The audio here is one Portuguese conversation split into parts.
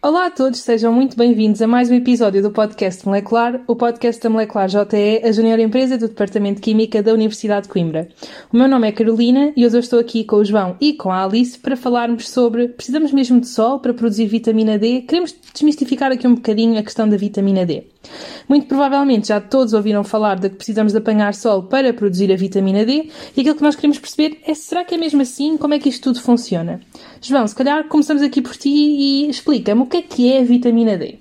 Olá a todos, sejam muito bem-vindos a mais um episódio do podcast Molecular, o podcast da Molecular JE, a junior empresa do Departamento de Química da Universidade de Coimbra. O meu nome é Carolina e hoje eu estou aqui com o João e com a Alice para falarmos sobre precisamos mesmo de sol para produzir vitamina D. Queremos desmistificar aqui um bocadinho a questão da vitamina D. Muito provavelmente já todos ouviram falar de que precisamos de apanhar sol para produzir a vitamina D e aquilo que nós queremos perceber é será que é mesmo assim? Como é que isto tudo funciona? João, se calhar começamos aqui por ti e explica-me o que é que é a vitamina D.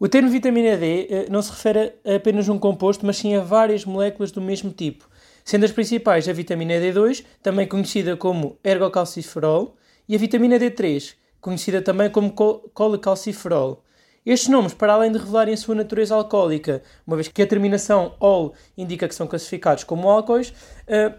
O termo vitamina D eh, não se refere a apenas um composto, mas sim a várias moléculas do mesmo tipo, sendo as principais a vitamina D2, também conhecida como ergocalciferol, e a vitamina D3, conhecida também como col- colecalciferol. Estes nomes, para além de revelarem a sua natureza alcoólica, uma vez que a terminação ol indica que são classificados como álcoois, eh,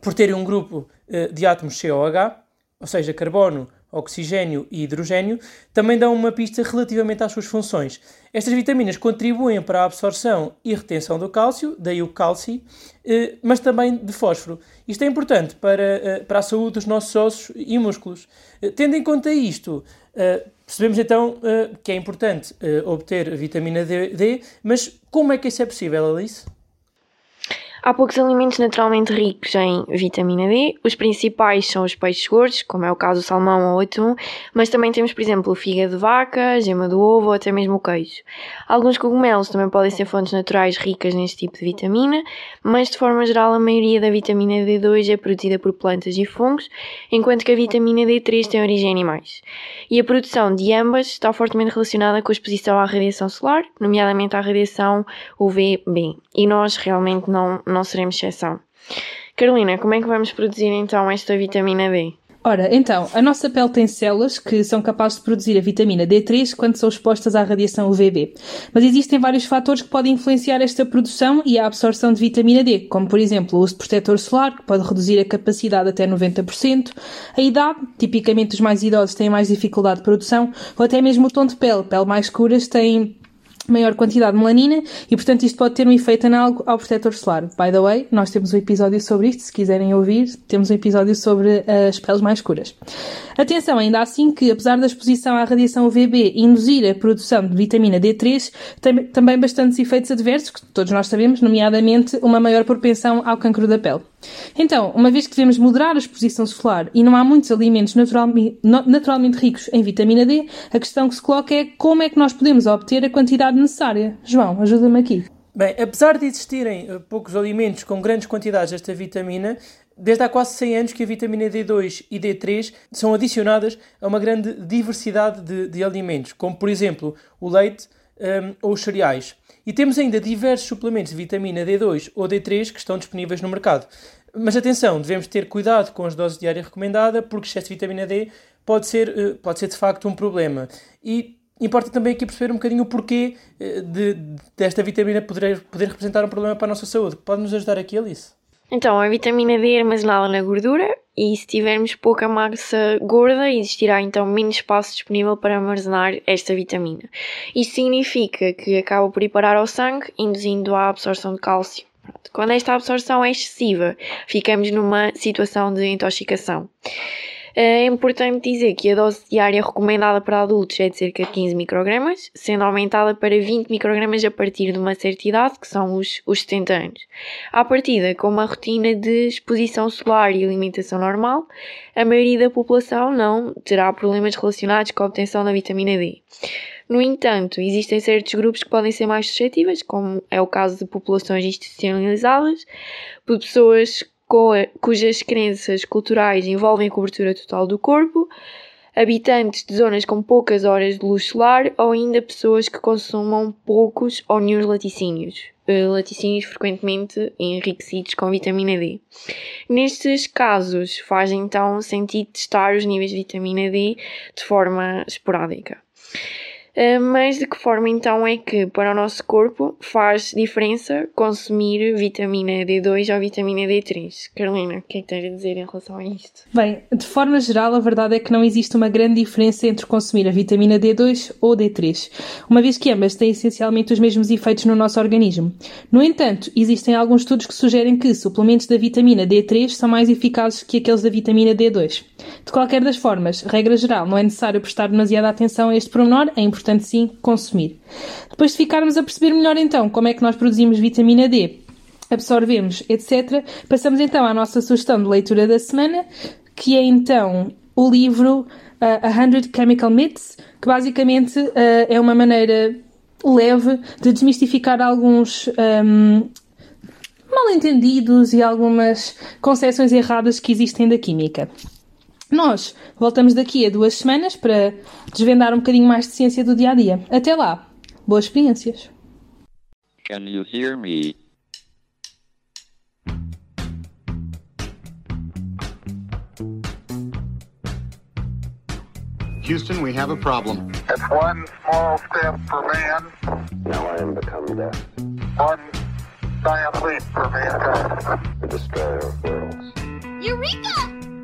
por terem um grupo eh, de átomos COH, ou seja, carbono, oxigênio e hidrogênio, também dão uma pista relativamente às suas funções. Estas vitaminas contribuem para a absorção e retenção do cálcio, daí o cálcio, eh, mas também de fósforo. Isto é importante para, para a saúde dos nossos ossos e músculos. Tendo em conta isto, eh, percebemos então eh, que é importante eh, obter vitamina D, D, mas como é que isso é possível, Alice? Há poucos alimentos naturalmente ricos em vitamina D. Os principais são os peixes gordos, como é o caso do salmão ou atum, mas também temos, por exemplo, o fígado de vaca, gema do ovo ou até mesmo o queijo. Alguns cogumelos também podem ser fontes naturais ricas neste tipo de vitamina, mas de forma geral a maioria da vitamina D2 é produzida por plantas e fungos, enquanto que a vitamina D3 tem origem em animais. E a produção de ambas está fortemente relacionada com a exposição à radiação solar, nomeadamente à radiação UVB, e nós realmente não, não seremos exceção. Carolina, como é que vamos produzir então esta vitamina D? Ora, então, a nossa pele tem células que são capazes de produzir a vitamina D3 quando são expostas à radiação UVB. Mas existem vários fatores que podem influenciar esta produção e a absorção de vitamina D, como por exemplo o uso de protetor solar, que pode reduzir a capacidade até 90%, a idade, tipicamente os mais idosos têm mais dificuldade de produção, ou até mesmo o tom de pele, pele mais escuras têm maior quantidade de melanina e, portanto, isto pode ter um efeito análogo ao protetor solar. By the way, nós temos um episódio sobre isto, se quiserem ouvir, temos um episódio sobre as peles mais escuras. Atenção, ainda assim, que apesar da exposição à radiação UVB induzir a produção de vitamina D3, tem também bastantes efeitos adversos, que todos nós sabemos, nomeadamente uma maior propensão ao cancro da pele. Então, uma vez que devemos moderar a exposição solar e não há muitos alimentos naturalmente, naturalmente ricos em vitamina D, a questão que se coloca é como é que nós podemos obter a quantidade necessária. João, ajuda-me aqui. Bem, apesar de existirem eh, poucos alimentos com grandes quantidades desta vitamina, desde há quase 100 anos que a vitamina D2 e D3 são adicionadas a uma grande diversidade de, de alimentos, como por exemplo o leite um, ou os cereais. E temos ainda diversos suplementos de vitamina D2 ou D3 que estão disponíveis no mercado. Mas atenção, devemos ter cuidado com as doses diárias recomendadas, porque excesso de vitamina D pode ser, eh, pode ser de facto um problema. E Importa também aqui perceber um bocadinho o porquê eh, de, desta vitamina poder, poder representar um problema para a nossa saúde. Pode nos ajudar aqui, Alice? Então, a vitamina D é armazenada na gordura e se tivermos pouca massa gorda, existirá então menos espaço disponível para armazenar esta vitamina. Isso significa que acaba por ir parar ao sangue, induzindo a absorção de cálcio. Quando esta absorção é excessiva, ficamos numa situação de intoxicação. É importante dizer que a dose diária recomendada para adultos é de cerca de 15 microgramas, sendo aumentada para 20 microgramas a partir de uma certa idade, que são os, os 70 anos. À partida, com uma rotina de exposição solar e alimentação normal, a maioria da população não terá problemas relacionados com a obtenção da vitamina D. No entanto, existem certos grupos que podem ser mais suscetíveis, como é o caso de populações institucionalizadas, por pessoas cujas crenças culturais envolvem a cobertura total do corpo, habitantes de zonas com poucas horas de luz solar ou ainda pessoas que consumam poucos ou nenhum laticínios. Laticínios frequentemente enriquecidos com vitamina D. Nestes casos, faz então sentido testar os níveis de vitamina D de forma esporádica. Uh, mas de que forma então é que para o nosso corpo faz diferença consumir vitamina D2 ou vitamina D3? Carolina, o que é que tens a dizer em relação a isto? Bem, de forma geral, a verdade é que não existe uma grande diferença entre consumir a vitamina D2 ou D3, uma vez que ambas têm essencialmente os mesmos efeitos no nosso organismo. No entanto, existem alguns estudos que sugerem que suplementos da vitamina D3 são mais eficazes que aqueles da vitamina D2. De qualquer das formas, regra geral, não é necessário prestar demasiada atenção a este pormenor, é importante sim consumir. Depois de ficarmos a perceber melhor então como é que nós produzimos vitamina D, absorvemos, etc., passamos então à nossa sugestão de leitura da semana, que é então o livro uh, A Hundred Chemical Myths, que basicamente uh, é uma maneira leve de desmistificar alguns um, mal-entendidos e algumas concepções erradas que existem da química. Nós voltamos daqui a duas semanas para desvendar um bocadinho mais de ciência do dia a dia. Até lá, boas experiências! Can you hear me? Houston, we have a problem. It's one small step for man, Now I am become death, one giant leap for mankind. the destroyer of worlds.